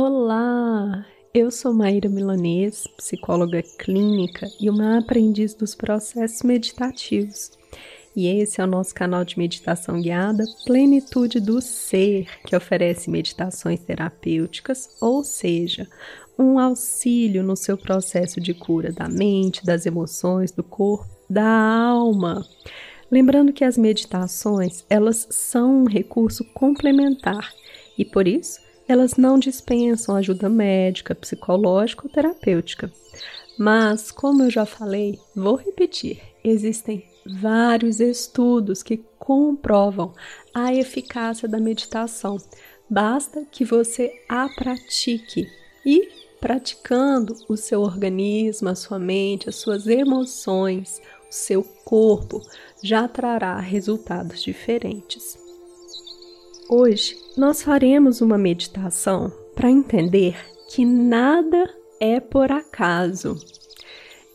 Olá, eu sou Maíra Milanês, psicóloga clínica e uma aprendiz dos processos meditativos. E esse é o nosso canal de meditação guiada Plenitude do Ser, que oferece meditações terapêuticas, ou seja, um auxílio no seu processo de cura da mente, das emoções, do corpo, da alma. Lembrando que as meditações, elas são um recurso complementar e por isso elas não dispensam ajuda médica, psicológica ou terapêutica. Mas, como eu já falei, vou repetir: existem vários estudos que comprovam a eficácia da meditação. Basta que você a pratique e praticando o seu organismo, a sua mente, as suas emoções, o seu corpo já trará resultados diferentes. Hoje nós faremos uma meditação para entender que nada é por acaso.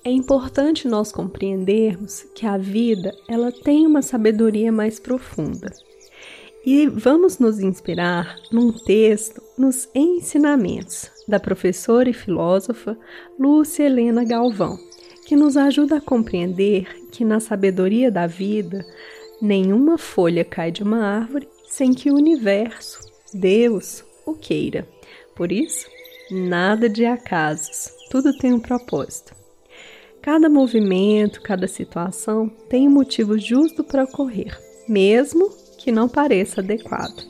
É importante nós compreendermos que a vida ela tem uma sabedoria mais profunda. E vamos nos inspirar num texto nos ensinamentos da professora e filósofa Lúcia Helena Galvão, que nos ajuda a compreender que na sabedoria da vida nenhuma folha cai de uma árvore sem que o universo, Deus, o queira. Por isso, nada de acasos, tudo tem um propósito. Cada movimento, cada situação tem um motivo justo para ocorrer, mesmo que não pareça adequado.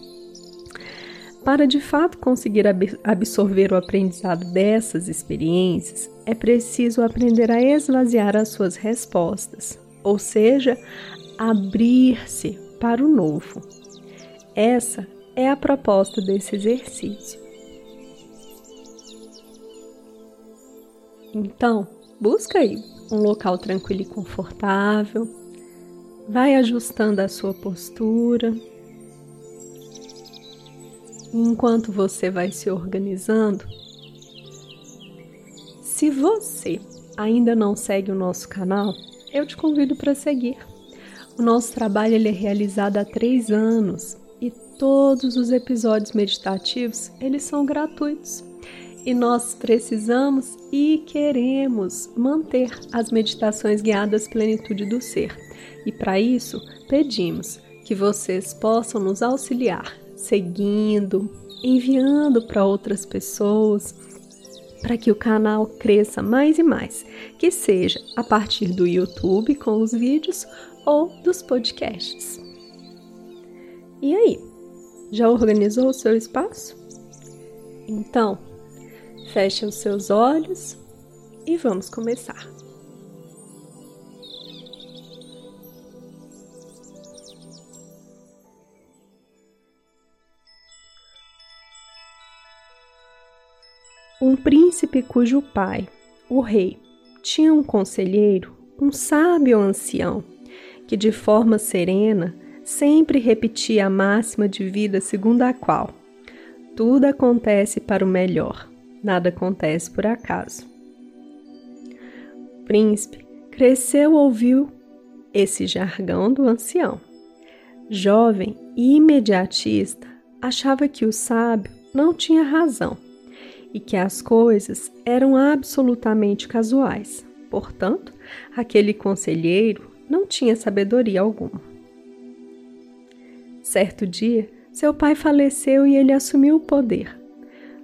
Para de fato conseguir absorver o aprendizado dessas experiências, é preciso aprender a esvaziar as suas respostas, ou seja, abrir-se para o novo. Essa é a proposta desse exercício. Então, busca aí um local tranquilo e confortável. Vai ajustando a sua postura. Enquanto você vai se organizando, se você ainda não segue o nosso canal, eu te convido para seguir. O nosso trabalho ele é realizado há três anos todos os episódios meditativos eles são gratuitos. E nós precisamos e queremos manter as meditações guiadas plenitude do ser. E para isso, pedimos que vocês possam nos auxiliar, seguindo, enviando para outras pessoas, para que o canal cresça mais e mais, que seja a partir do YouTube com os vídeos ou dos podcasts. E aí, já organizou o seu espaço? Então, feche os seus olhos e vamos começar. Um príncipe cujo pai, o rei, tinha um conselheiro, um sábio ancião, que de forma serena sempre repetia a máxima de vida segundo a qual tudo acontece para o melhor, nada acontece por acaso. O príncipe cresceu ouviu esse jargão do ancião. Jovem e imediatista, achava que o sábio não tinha razão e que as coisas eram absolutamente casuais. Portanto, aquele conselheiro não tinha sabedoria alguma. Certo dia, seu pai faleceu e ele assumiu o poder.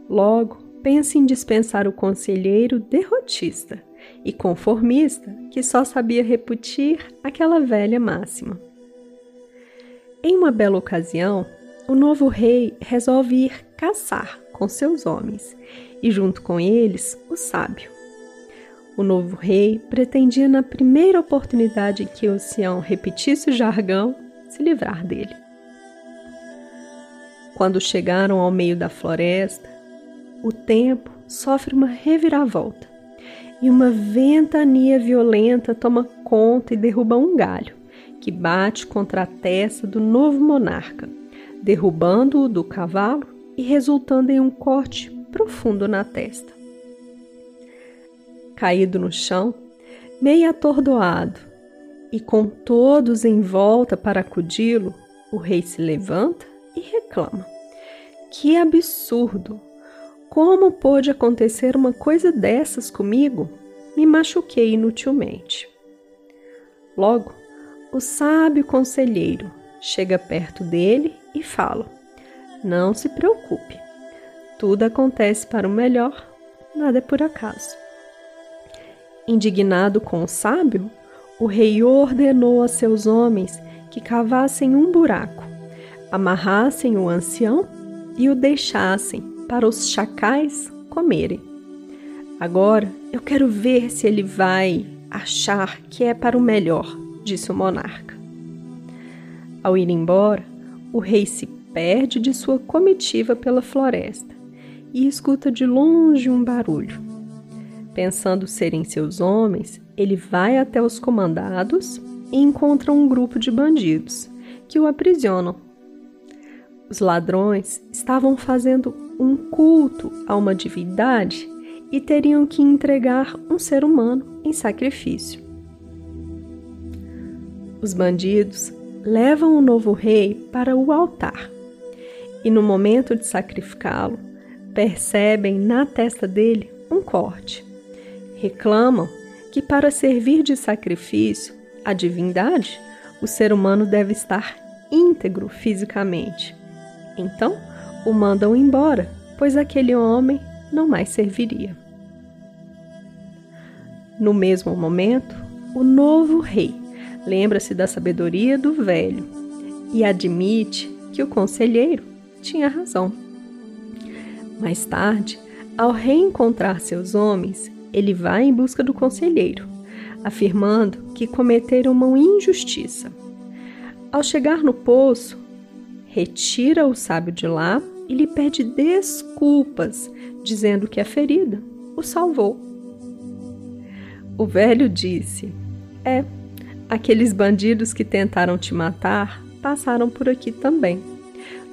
Logo, pensa em dispensar o conselheiro derrotista e conformista que só sabia repetir aquela velha máxima. Em uma bela ocasião, o novo rei resolve ir caçar com seus homens e, junto com eles, o sábio. O novo rei pretendia, na primeira oportunidade que o ancião repetisse o jargão, se livrar dele. Quando chegaram ao meio da floresta, o tempo sofre uma reviravolta e uma ventania violenta toma conta e derruba um galho, que bate contra a testa do novo monarca, derrubando-o do cavalo e resultando em um corte profundo na testa. Caído no chão, meio atordoado, e com todos em volta para acudi-lo, o rei se levanta e reclama: Que absurdo! Como pôde acontecer uma coisa dessas comigo? Me machuquei inutilmente. Logo, o sábio conselheiro chega perto dele e fala: Não se preocupe, tudo acontece para o melhor, nada é por acaso. Indignado com o sábio, o rei ordenou a seus homens que cavassem um buraco, amarrassem o ancião e o deixassem para os chacais comerem. Agora eu quero ver se ele vai achar que é para o melhor, disse o monarca. Ao ir embora, o rei se perde de sua comitiva pela floresta e escuta de longe um barulho. Pensando serem seus homens, ele vai até os comandados e encontra um grupo de bandidos que o aprisionam. Os ladrões estavam fazendo um culto a uma divindade e teriam que entregar um ser humano em sacrifício. Os bandidos levam o novo rei para o altar e, no momento de sacrificá-lo, percebem na testa dele um corte. Reclamam que, para servir de sacrifício à divindade, o ser humano deve estar íntegro fisicamente. Então, o mandam embora, pois aquele homem não mais serviria. No mesmo momento, o novo rei lembra-se da sabedoria do velho e admite que o conselheiro tinha razão. Mais tarde, ao reencontrar seus homens, ele vai em busca do conselheiro, afirmando que cometeram uma injustiça. Ao chegar no poço, retira o sábio de lá e lhe pede desculpas, dizendo que a ferida o salvou. O velho disse: É, aqueles bandidos que tentaram te matar passaram por aqui também.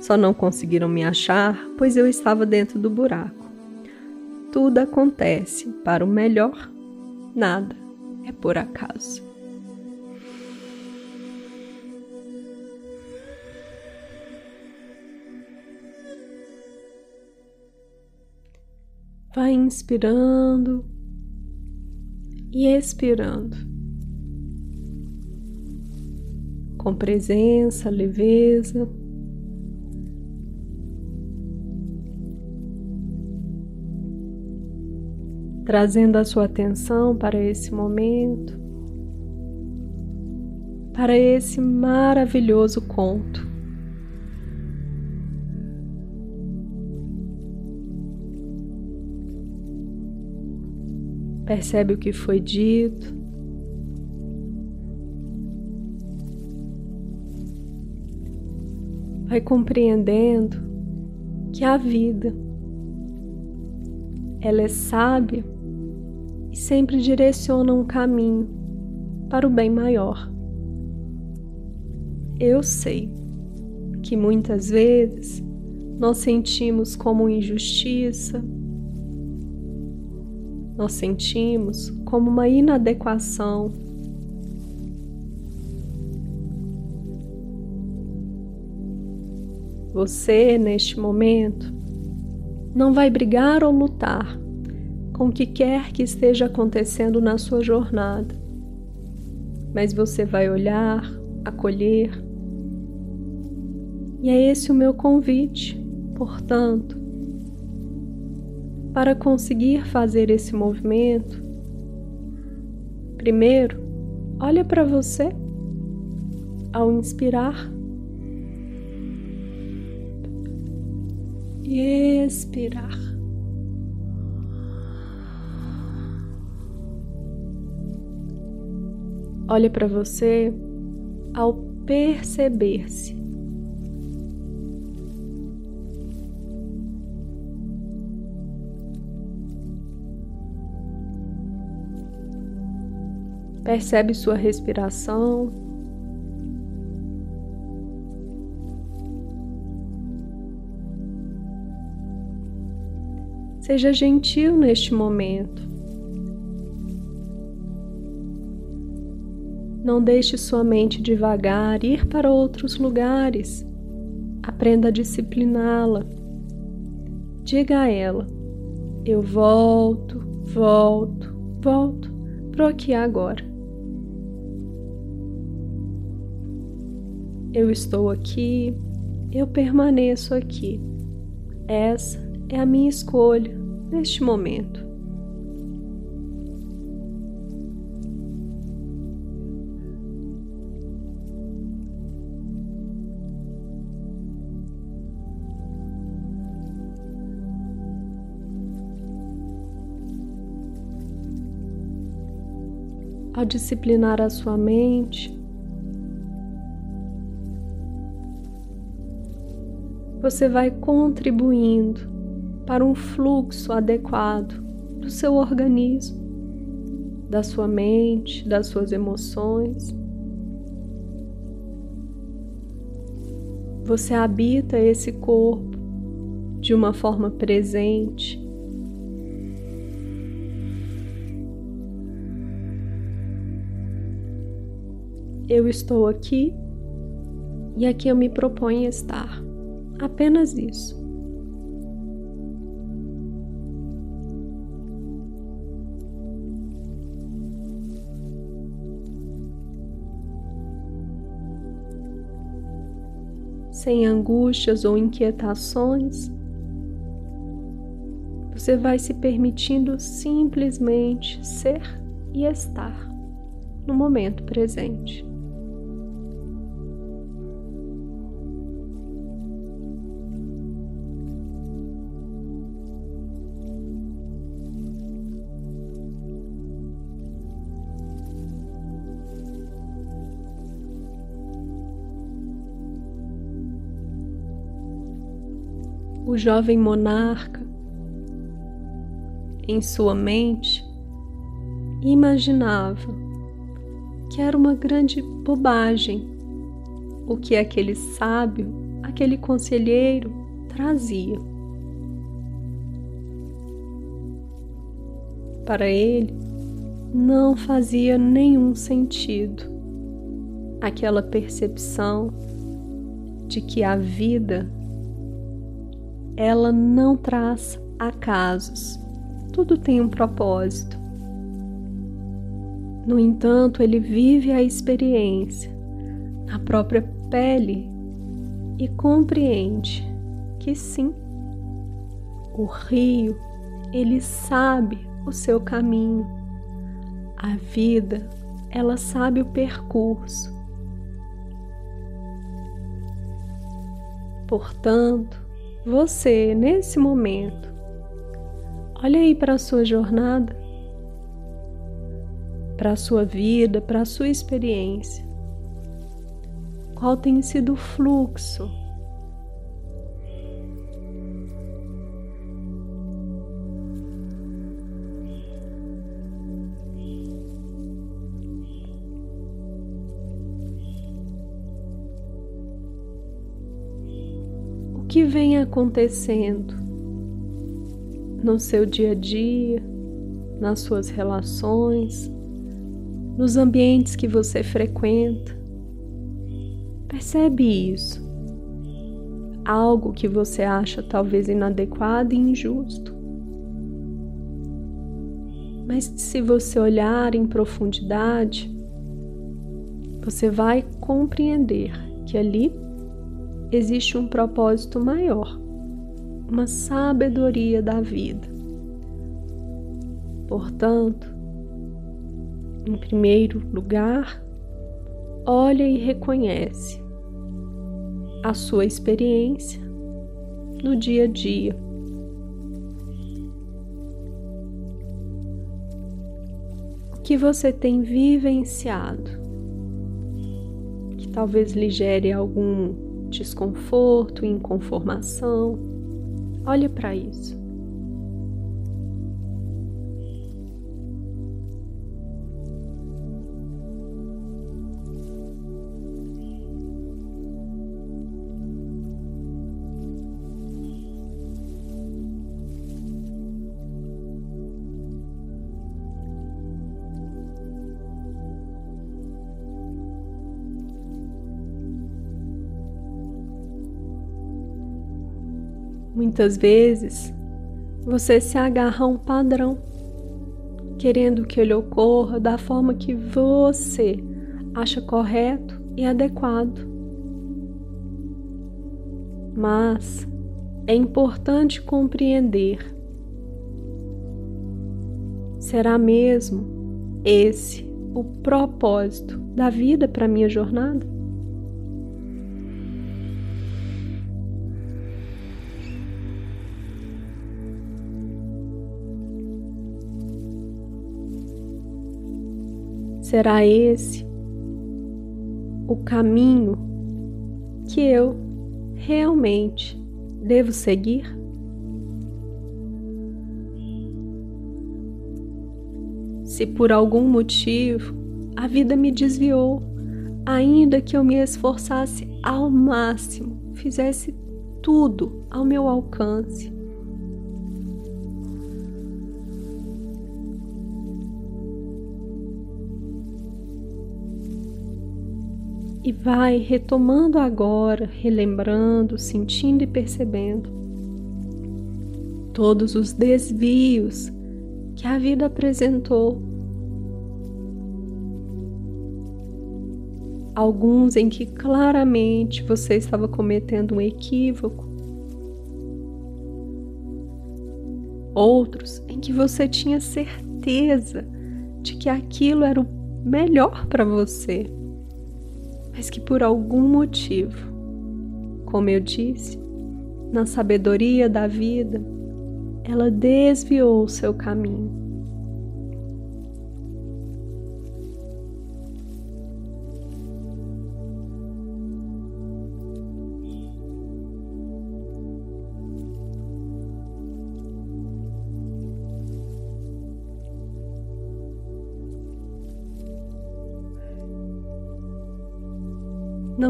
Só não conseguiram me achar, pois eu estava dentro do buraco. Tudo acontece para o melhor, nada é por acaso. Vai inspirando e expirando. Com presença, leveza. Trazendo a sua atenção para esse momento, para esse maravilhoso conto. Percebe o que foi dito. Vai compreendendo que a vida ela é sábia e sempre direciona um caminho para o bem maior. Eu sei que muitas vezes nós sentimos como injustiça, nós sentimos como uma inadequação. Você, neste momento, não vai brigar ou lutar com o que quer que esteja acontecendo na sua jornada, mas você vai olhar, acolher. E é esse o meu convite, portanto, para conseguir fazer esse movimento, primeiro, olha para você. Ao inspirar e expirar. Olhe para você. Ao perceber-se Percebe sua respiração. Seja gentil neste momento. Não deixe sua mente devagar ir para outros lugares. Aprenda a discipliná-la. Diga a ela Eu volto, volto, volto pro aqui agora. Eu estou aqui, eu permaneço aqui. Essa é a minha escolha neste momento. Ao disciplinar a sua mente, você vai contribuindo para um fluxo adequado do seu organismo, da sua mente, das suas emoções. Você habita esse corpo de uma forma presente. Eu estou aqui e aqui eu me proponho estar. Apenas isso. Sem angústias ou inquietações, você vai se permitindo simplesmente ser e estar no momento presente. O jovem monarca, em sua mente, imaginava que era uma grande bobagem o que aquele sábio, aquele conselheiro trazia. Para ele, não fazia nenhum sentido aquela percepção de que a vida ela não traz acasos. Tudo tem um propósito. No entanto, ele vive a experiência na própria pele e compreende que sim, o rio, ele sabe o seu caminho. A vida, ela sabe o percurso. Portanto, você, nesse momento, olha aí para a sua jornada, para a sua vida, para a sua experiência. Qual tem sido o fluxo que vem acontecendo no seu dia a dia, nas suas relações, nos ambientes que você frequenta. Percebe isso. Algo que você acha talvez inadequado e injusto. Mas se você olhar em profundidade, você vai compreender que ali existe um propósito maior, uma sabedoria da vida. Portanto, em primeiro lugar, olha e reconhece a sua experiência no dia a dia. O que você tem vivenciado, que talvez lhe gere algum desconforto, inconformação. Olhe para isso. Muitas vezes você se agarra a um padrão, querendo que ele ocorra da forma que você acha correto e adequado. Mas é importante compreender: será mesmo esse o propósito da vida para minha jornada? Será esse o caminho que eu realmente devo seguir? Se por algum motivo a vida me desviou, ainda que eu me esforçasse ao máximo, fizesse tudo ao meu alcance, e vai retomando agora, relembrando, sentindo e percebendo todos os desvios que a vida apresentou. Alguns em que claramente você estava cometendo um equívoco, outros em que você tinha certeza de que aquilo era o melhor para você mas que por algum motivo, como eu disse, na sabedoria da vida, ela desviou o seu caminho.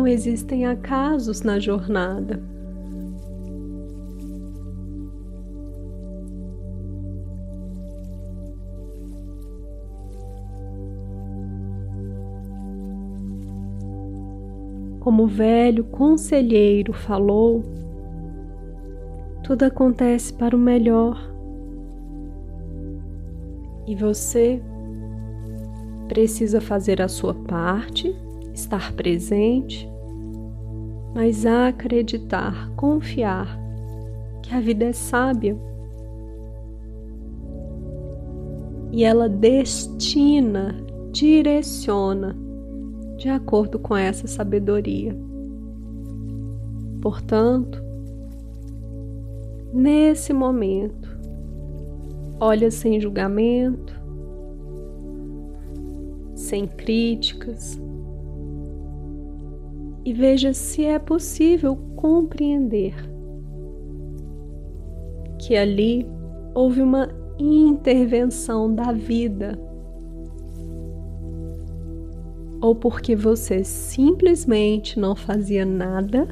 Existem acasos na jornada. Como o velho conselheiro falou, tudo acontece para o melhor. E você precisa fazer a sua parte estar presente, mas acreditar, confiar que a vida é sábia e ela destina, direciona de acordo com essa sabedoria. Portanto, nesse momento, olha sem julgamento, sem críticas, e veja se é possível compreender que ali houve uma intervenção da vida. Ou porque você simplesmente não fazia nada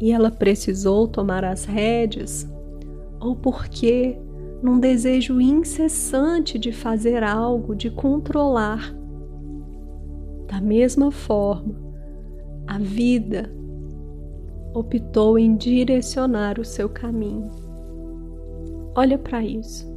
e ela precisou tomar as rédeas, ou porque, num desejo incessante de fazer algo, de controlar, da mesma forma, a vida optou em direcionar o seu caminho. Olha para isso.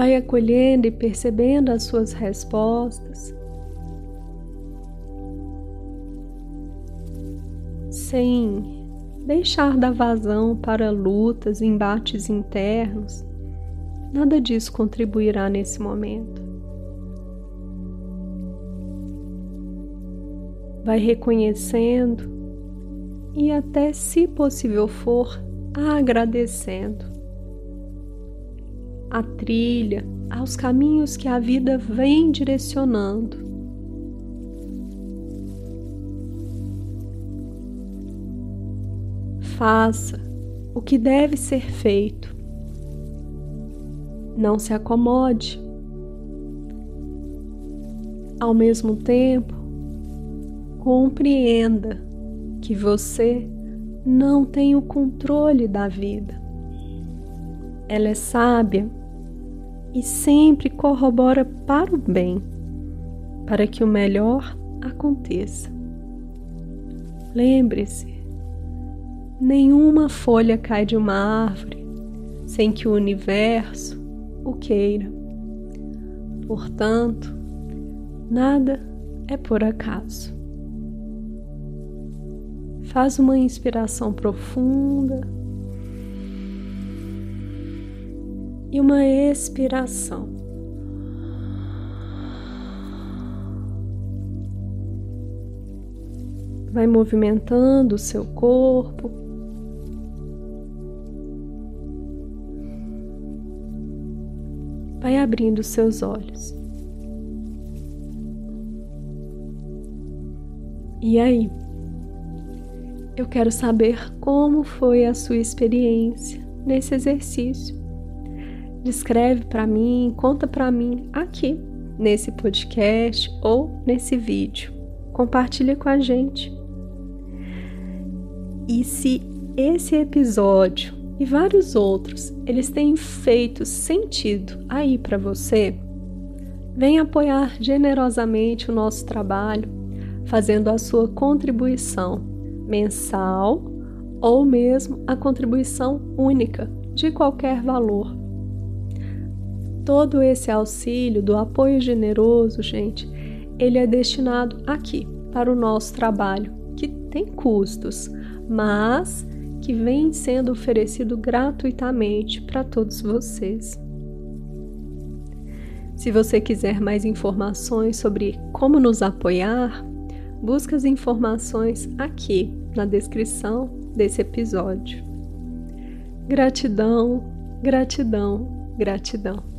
Vai acolhendo e percebendo as suas respostas, sem deixar dar vazão para lutas, embates internos. Nada disso contribuirá nesse momento. Vai reconhecendo e, até se possível for, agradecendo a trilha, aos caminhos que a vida vem direcionando. Faça o que deve ser feito. Não se acomode. Ao mesmo tempo, compreenda que você não tem o controle da vida. Ela é sábia e sempre corrobora para o bem, para que o melhor aconteça. Lembre-se, nenhuma folha cai de uma árvore sem que o universo o queira. Portanto, nada é por acaso. Faz uma inspiração profunda e uma expiração. Vai movimentando o seu corpo. Vai abrindo seus olhos. E aí? Eu quero saber como foi a sua experiência nesse exercício. Descreve para mim, conta para mim aqui nesse podcast ou nesse vídeo. Compartilha com a gente. E se esse episódio e vários outros eles têm feito sentido aí para você, vem apoiar generosamente o nosso trabalho fazendo a sua contribuição mensal ou mesmo a contribuição única de qualquer valor. Todo esse auxílio do apoio generoso, gente, ele é destinado aqui para o nosso trabalho, que tem custos, mas que vem sendo oferecido gratuitamente para todos vocês. Se você quiser mais informações sobre como nos apoiar, Busque as informações aqui na descrição desse episódio. Gratidão, gratidão, gratidão.